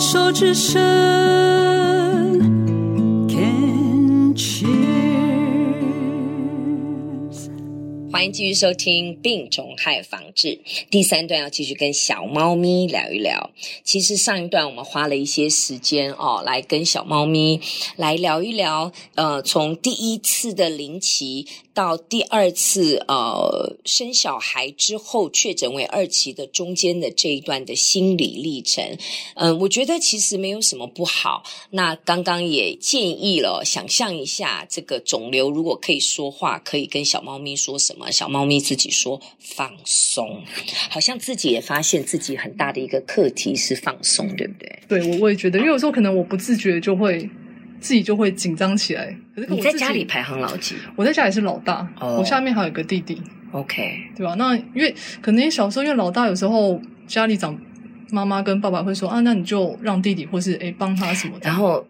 手之声，Can cheers。欢迎继续收听病虫害防治第三段，要继续跟小猫咪聊一聊。其实上一段我们花了一些时间哦，来跟小猫咪来聊一聊，呃，从第一次的临期。到第二次呃生小孩之后确诊为二期的中间的这一段的心理历程，嗯、我觉得其实没有什么不好。那刚刚也建议了，想象一下这个肿瘤如果可以说话，可以跟小猫咪说什么？小猫咪自己说放松，好像自己也发现自己很大的一个课题是放松，对不对？对，我我也觉得，因为有时候可能我不自觉就会。自己就会紧张起来。可是我你在家里排行老几？我在家里是老大，oh. 我下面还有一个弟弟。OK，对吧？那因为可能小时候因为老大，有时候家里长妈妈跟爸爸会说啊，那你就让弟弟或是诶帮他什么的。然后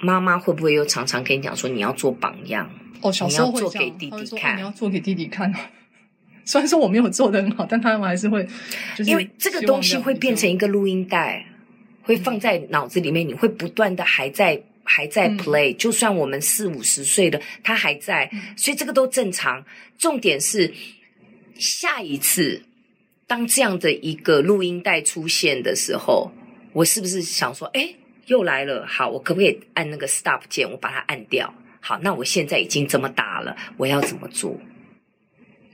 妈妈会不会又常常跟你讲说你要做榜样？哦，小时候会做给弟弟看，你要做给弟弟看。虽然说我没有做的很好，但他们还是会，就是因为这个东西会变成一个录音带，会放在脑子里面，你会不断的还在。还在 play，、嗯、就算我们四五十岁的，他还在，所以这个都正常。重点是下一次当这样的一个录音带出现的时候，我是不是想说，哎，又来了？好，我可不可以按那个 stop 键，我把它按掉？好，那我现在已经这么大了，我要怎么做？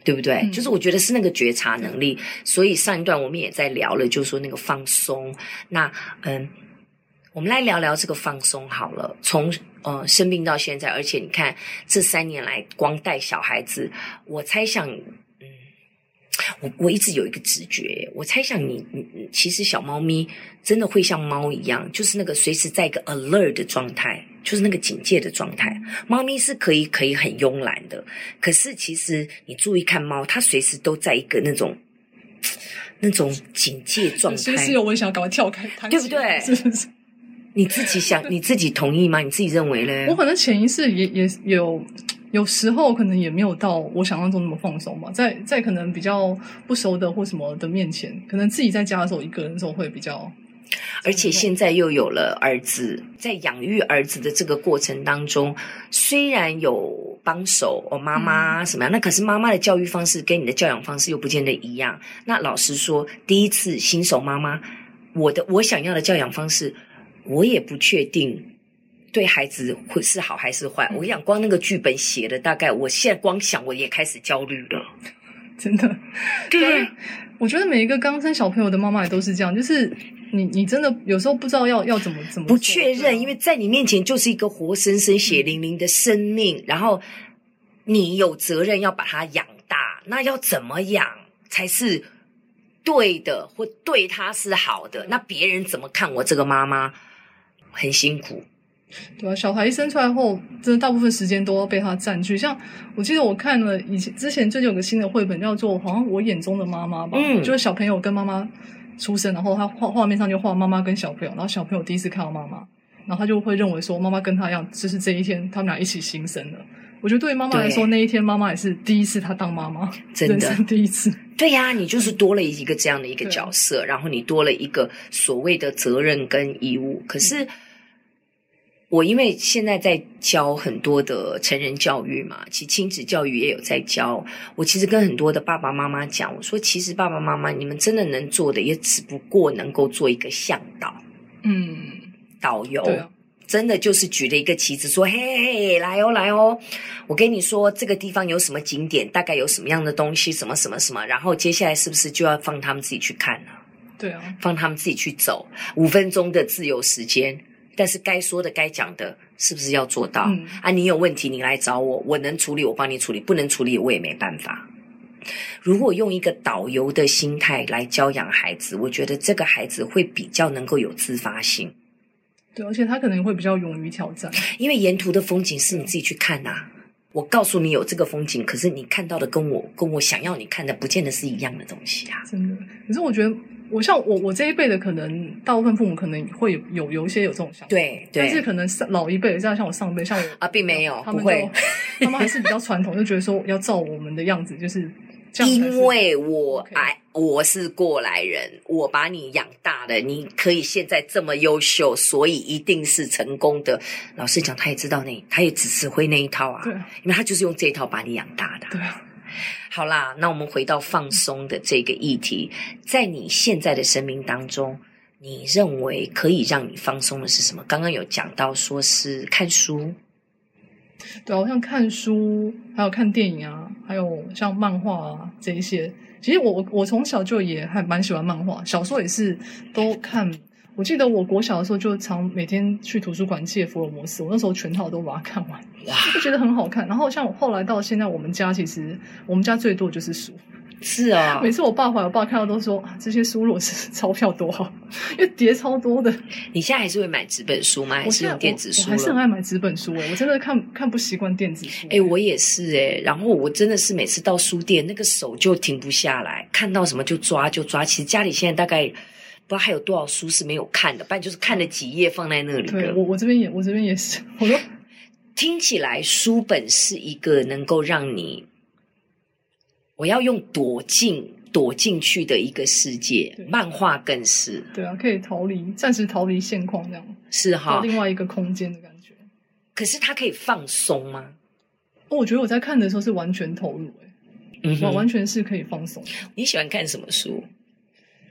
对不对？嗯、就是我觉得是那个觉察能力。所以上一段我们也在聊了，就是说那个放松。那嗯。我们来聊聊这个放松好了。从呃生病到现在，而且你看这三年来光带小孩子，我猜想，嗯，我我一直有一个直觉，我猜想你你其实小猫咪真的会像猫一样，就是那个随时在一个 alert 的状态，就是那个警戒的状态。猫咪是可以可以很慵懒的，可是其实你注意看猫，它随时都在一个那种那种警戒状态。随时有我想赶快跳开，对不对？是不是？你自己想，你自己同意吗？你自己认为嘞？我可能潜意识也也有，有时候可能也没有到我想象中那么放松吧。在在可能比较不熟的或什么的面前，可能自己在家的时候，一个人的时候会比较。而且现在又有了儿子，在养育儿子的这个过程当中，虽然有帮手哦，妈妈什么样，嗯、那可是妈妈的教育方式跟你的教养方式又不见得一样。那老实说，第一次新手妈妈，我的我想要的教养方式。我也不确定对孩子会是好还是坏。我跟你讲，光那个剧本写的，大概我现在光想我也开始焦虑了，真的。对，我觉得每一个刚生小朋友的妈妈也都是这样，就是你你真的有时候不知道要要怎么怎么不确认，因为在你面前就是一个活生生血淋淋的生命，然后你有责任要把它养大，那要怎么养才是对的，或对他是好的？那别人怎么看我这个妈妈？很辛苦，对啊，小孩一生出来后，真的大部分时间都要被他占据。像我记得我看了以前之前最近有个新的绘本，叫做好像我眼中的妈妈吧，嗯，就是小朋友跟妈妈出生，然后他画画面上就画妈妈跟小朋友，然后小朋友第一次看到妈妈，然后他就会认为说妈妈跟他一样，就是这一天他们俩一起新生的。我觉得对于妈妈来说，那一天妈妈也是第一次她当妈妈，真的第一次。对呀，你就是多了一个这样的一个角色，然后你多了一个所谓的责任跟义务。可是。我因为现在在教很多的成人教育嘛，其实亲子教育也有在教。我其实跟很多的爸爸妈妈讲，我说其实爸爸妈妈你们真的能做的，也只不过能够做一个向导，嗯，导游，啊、真的就是举了一个旗子说，嘿嘿嘿，来哦来哦，我跟你说这个地方有什么景点，大概有什么样的东西，什么什么什么，然后接下来是不是就要放他们自己去看了？对啊，放他们自己去走，五分钟的自由时间。但是该说的、该讲的，是不是要做到？嗯、啊，你有问题你来找我，我能处理我帮你处理，不能处理我也没办法。如果用一个导游的心态来教养孩子，我觉得这个孩子会比较能够有自发性。对，而且他可能会比较勇于挑战，因为沿途的风景是你自己去看呐、啊。我告诉你有这个风景，可是你看到的跟我跟我想要你看的，不见得是一样的东西啊。真的，可是我觉得。我像我我这一辈的，可能大部分父母可能会有有有一些有这种想法，对，对，但是可能上老一辈的，像像我上辈，像我啊，并没有，他们不会，他们还是比较传统，就觉得说要照我们的样子，就是这样。因为我哎，我是过来人，我把你养大的，你可以现在这么优秀，所以一定是成功的。老实讲，他也知道那，他也只是会那一套啊，对，因为他就是用这一套把你养大的。对，好啦，那我们回到放松的这个议题，在你现在的生命当中，你认为可以让你放松的是什么？刚刚有讲到说是看书。对啊，像看书，还有看电影啊，还有像漫画啊这一些。其实我我从小就也还蛮喜欢漫画，小时候也是都看。我记得我国小的时候就常每天去图书馆借福尔摩斯，我那时候全套都把它看完，哇，就觉得很好看。然后像我后来到现在，我们家其实我们家最多就是书。是啊，每次我爸回来，我爸看到都说啊，这些书如果是钞票多好，因为叠超多的。你现在还是会买纸本书吗？还是用电子书？我还是很爱买纸本书诶、欸，我真的看看不习惯电子书。诶，我也是诶，然后我真的是每次到书店，那个手就停不下来，看到什么就抓就抓。其实家里现在大概不知道还有多少书是没有看的，不然就是看了几页放在那里。对，我我这边也我这边也是。我说听起来书本是一个能够让你。我要用躲进躲进去的一个世界，漫画更是。对啊，可以逃离，暂时逃离现况，这样是哈，另外一个空间的感觉。可是它可以放松吗？哦，我觉得我在看的时候是完全投入，欸，嗯，完完全是可以放松。你喜欢看什么书？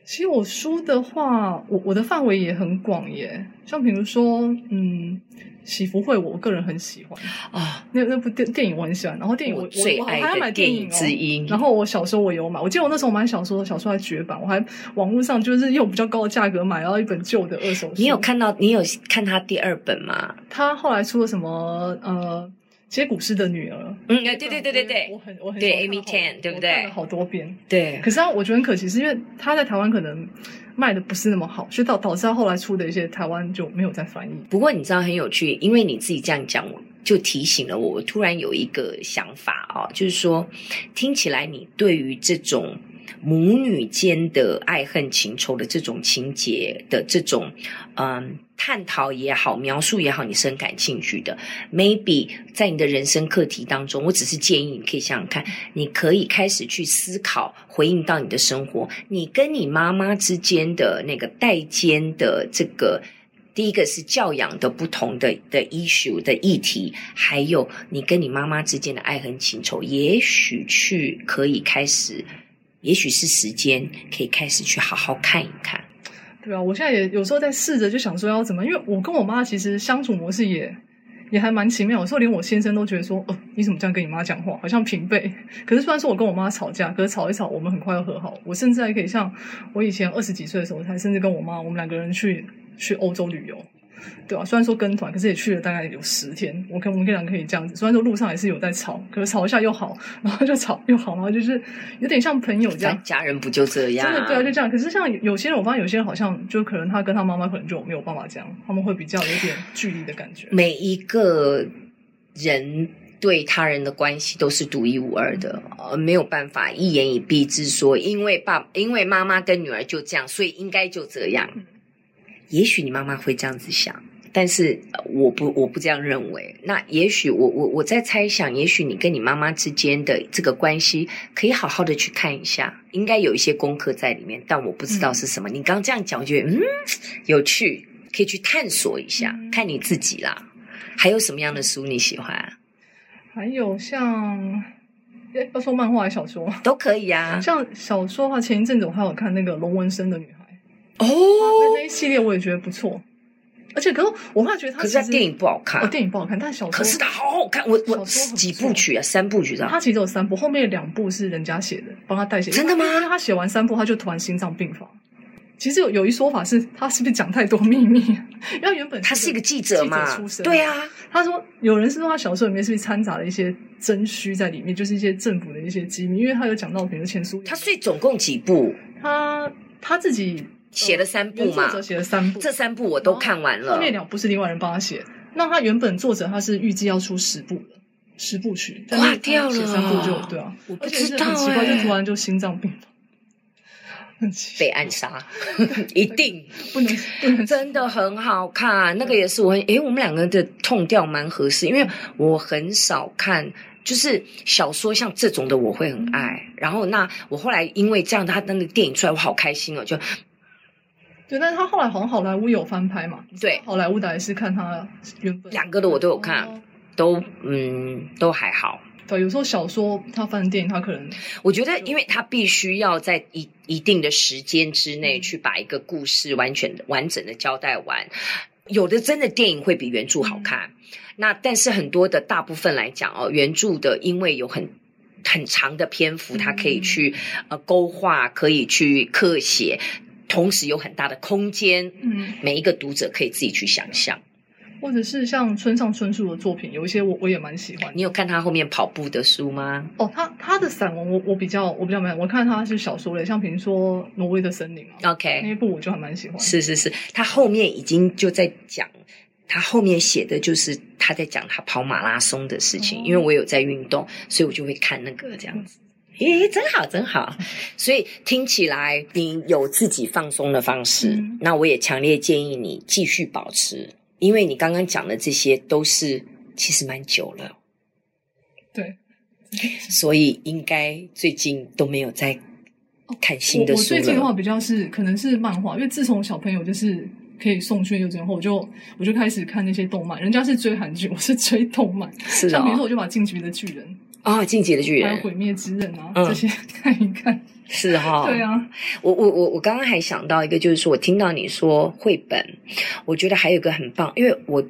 其实我书的话，我我的范围也很广耶，像比如说，嗯。喜福会，我个人很喜欢啊，那那部电电影我很喜欢，然后电影我我最爱的电影之一。然后我小时候我有买，我记得我那时候买小说，小说还绝版，我还网络上就是用比较高的价格买到一本旧的二手书。你有看到？你有看他第二本吗？他后来出了什么？呃，接骨师的女儿。嗯，对对对对对，我很我很对 Amy Tan，对不对？看了好多遍。对。可是啊我觉得很可惜，是因为他在台湾可能。卖的不是那么好，所以导导致他后来出的一些台湾就没有再翻译。不过你知道很有趣，因为你自己这样讲，我就提醒了我。我突然有一个想法啊，就是说，听起来你对于这种。母女间的爱恨情仇的这种情节的这种，嗯，探讨也好，描述也好，你是很感兴趣的。Maybe 在你的人生课题当中，我只是建议你可以想想看，你可以开始去思考，回应到你的生活，你跟你妈妈之间的那个代间的这个，第一个是教养的不同的的 issue 的议题，还有你跟你妈妈之间的爱恨情仇，也许去可以开始。也许是时间可以开始去好好看一看，对啊，我现在也有时候在试着就想说要怎么，因为我跟我妈其实相处模式也也还蛮奇妙，有时候连我先生都觉得说，哦，你怎么这样跟你妈讲话，好像平辈。可是虽然说我跟我妈吵架，可是吵一吵，我们很快又和好。我甚至还可以像我以前二十几岁的时候，才甚至跟我妈，我们两个人去去欧洲旅游。对啊，虽然说跟团，可是也去了大概有十天。我跟我们跟俩可以这样子，虽然说路上也是有在吵，可是吵一下又好，然后就吵又好，然后就是有点像朋友这样。家人不就这样？真的对啊，就这样。可是像有些人，我发现有些人好像就可能他跟他妈妈可能就没有办法这样，他们会比较有点距离的感觉。每一个人对他人的关系都是独一无二的，呃，没有办法一言以蔽之说，因为爸，因为妈妈跟女儿就这样，所以应该就这样。也许你妈妈会这样子想，但是我不，我不这样认为。那也许我我我在猜想，也许你跟你妈妈之间的这个关系，可以好好的去看一下，应该有一些功课在里面，但我不知道是什么。嗯、你刚刚这样讲，我觉得嗯有趣，可以去探索一下，嗯、看你自己啦。还有什么样的书你喜欢？还有像要说漫画还是小说都可以啊。像小说的话，前一阵子我还有看那个龙纹身的女孩。哦，那那一系列我也觉得不错，而且可是我后来觉得他可是他电影不好看，哦，电影不好看，但小说可是他好好看，我我几部曲啊，三部曲这样，他其实有三部，后面两部是人家写的，帮他代写。真的吗？因为他写完三部，他就突然心脏病发。其实有有一说法是，他是不是讲太多秘密？因为原本他是一个记者嘛，记者出身，对啊。他说有人是说他小说里面是不是掺杂了一些真虚在里面，就是一些政府的一些机密，因为他有讲到，比如前苏，他所以总共几部？他他自己。写了三部嘛？作者写了三部，这三部我都看完了。后面两部是另外人帮他写。那他原本作者他是预计要出十部的，十部曲，挂掉了。写三部就对啊，我不知道，很奇怪，就突然就心脏病了，被暗杀，一定不能不能。真的很好看，那个也是我很诶，我们两个人的 tone 调蛮合适，因为我很少看。就是小说像这种的我会很爱，然后那我后来因为这样，他那个电影出来，我好开心哦，就对，但是他后来好像好莱坞有翻拍嘛？对，好莱坞的还是看他原本两个的我都有看，哦、都嗯都还好。对，有时候小说他翻电影，他可能我觉得，因为他必须要在一一定的时间之内去把一个故事完全的完整的交代完。有的真的电影会比原著好看，嗯、那但是很多的大部分来讲哦，原著的因为有很很长的篇幅，它可以去、嗯、呃勾画，可以去刻写，同时有很大的空间，嗯，每一个读者可以自己去想象。或者是像村上春树的作品，有一些我我也蛮喜欢。你有看他后面跑步的书吗？哦，他他的散文我我比较我比较没有，我看他是小说类，像比如说《挪威的森林》啊，OK，那一部我就还蛮喜欢。是是是，他后面已经就在讲，他后面写的就是他在讲他跑马拉松的事情，哦、因为我有在运动，所以我就会看那个这样子。咦，真好真好，所以听起来你有自己放松的方式，嗯、那我也强烈建议你继续保持。因为你刚刚讲的这些都是其实蛮久了，对，所以应该最近都没有在看新的书了。我，我最近的话比较是可能是漫画，因为自从小朋友就是可以送去幼稚园后，我就我就开始看那些动漫。人家是追韩剧，我是追动漫。像比如说我就把《进击的巨人》啊，哦，《进击的巨人》还有《鬼灭之刃》啊，嗯，这些 看一看。是哈、哦，对啊，我我我我刚刚还想到一个，就是说我听到你说绘本，我觉得还有一个很棒，因为我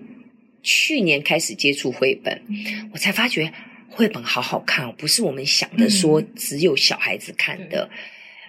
去年开始接触绘本，嗯、我才发觉绘本好好看哦，不是我们想的说只有小孩子看的，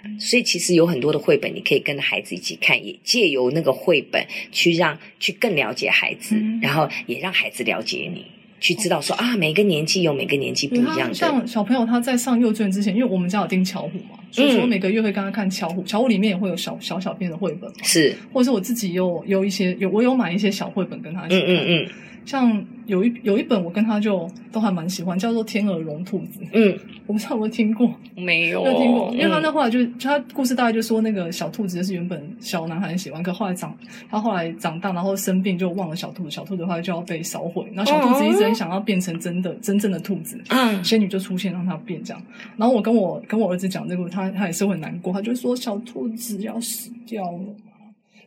嗯、所以其实有很多的绘本你可以跟着孩子一起看，也借由那个绘本去让去更了解孩子，嗯、然后也让孩子了解你。去知道说啊，每个年纪有每个年纪不一样的。像小朋友他在上幼稚园之前，因为我们家有订巧虎嘛，所以说每个月会跟他看巧虎。巧虎里面也会有小小小篇的绘本，是，或者是我自己有有一些有我有买一些小绘本跟他一起看。嗯嗯嗯。像有一有一本我跟他就都还蛮喜欢，叫做《天鹅绒兔子》。嗯，我不知道有没有听过？没有，没有听过。因为他那后来就他故事大概就说那个小兔子是原本小男孩很喜欢，可后来长他后来长大，然后生病就忘了小兔子，小兔子的话就要被烧毁。然后小兔子一直很想要变成真的真正的兔子，嗯，仙女就出现让他变这样。然后我跟我跟我儿子讲这个，他他也是会难过，他就说小兔子要死掉了。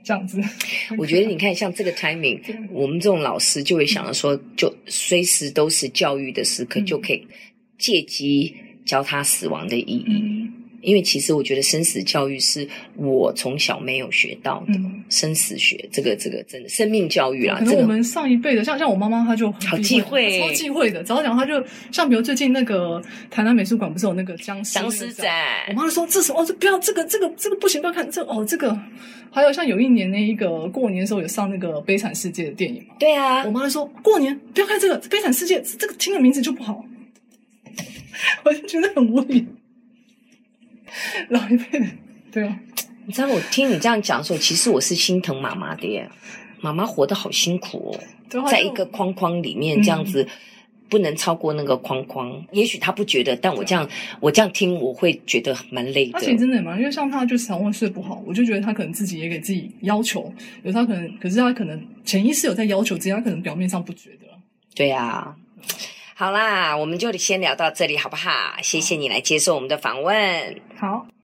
这样子，我觉得你看，像这个 timing，我们这种老师就会想着说，就随时都是教育的时刻，就可以借机教他死亡的意义。因为其实我觉得生死教育是我从小没有学到的，生死学这个这个真的生命教育啦。可能我们上一辈的，像像我妈妈，她就好忌讳，超忌讳的。只要讲，她就像比如最近那个台南美术馆不是有那个僵尸僵尸展，我妈就说这是哦，这不要这个这个这个不行，不要看这哦这个。还有像有一年那一个过年的时候有上那个《悲惨世界》的电影嘛？对啊，我妈就说过年不要看这个《悲惨世界》，这个听的名字就不好，我就觉得很无语。老一辈的，对啊，你知道我听你这样讲的时候，其实我是心疼妈妈的耶。妈妈活得好辛苦哦，在一个框框里面这样子。嗯不能超过那个框框，也许他不觉得，但我这样我这样听，我会觉得蛮累的。而且真的蛮，因为像他就是常会睡不好，我就觉得他可能自己也给自己要求，有他可能，可是他可能潜意识有在要求，自己他可能表面上不觉得。对呀、啊，好啦，我们就先聊到这里好不好？谢谢你来接受我们的访问。好。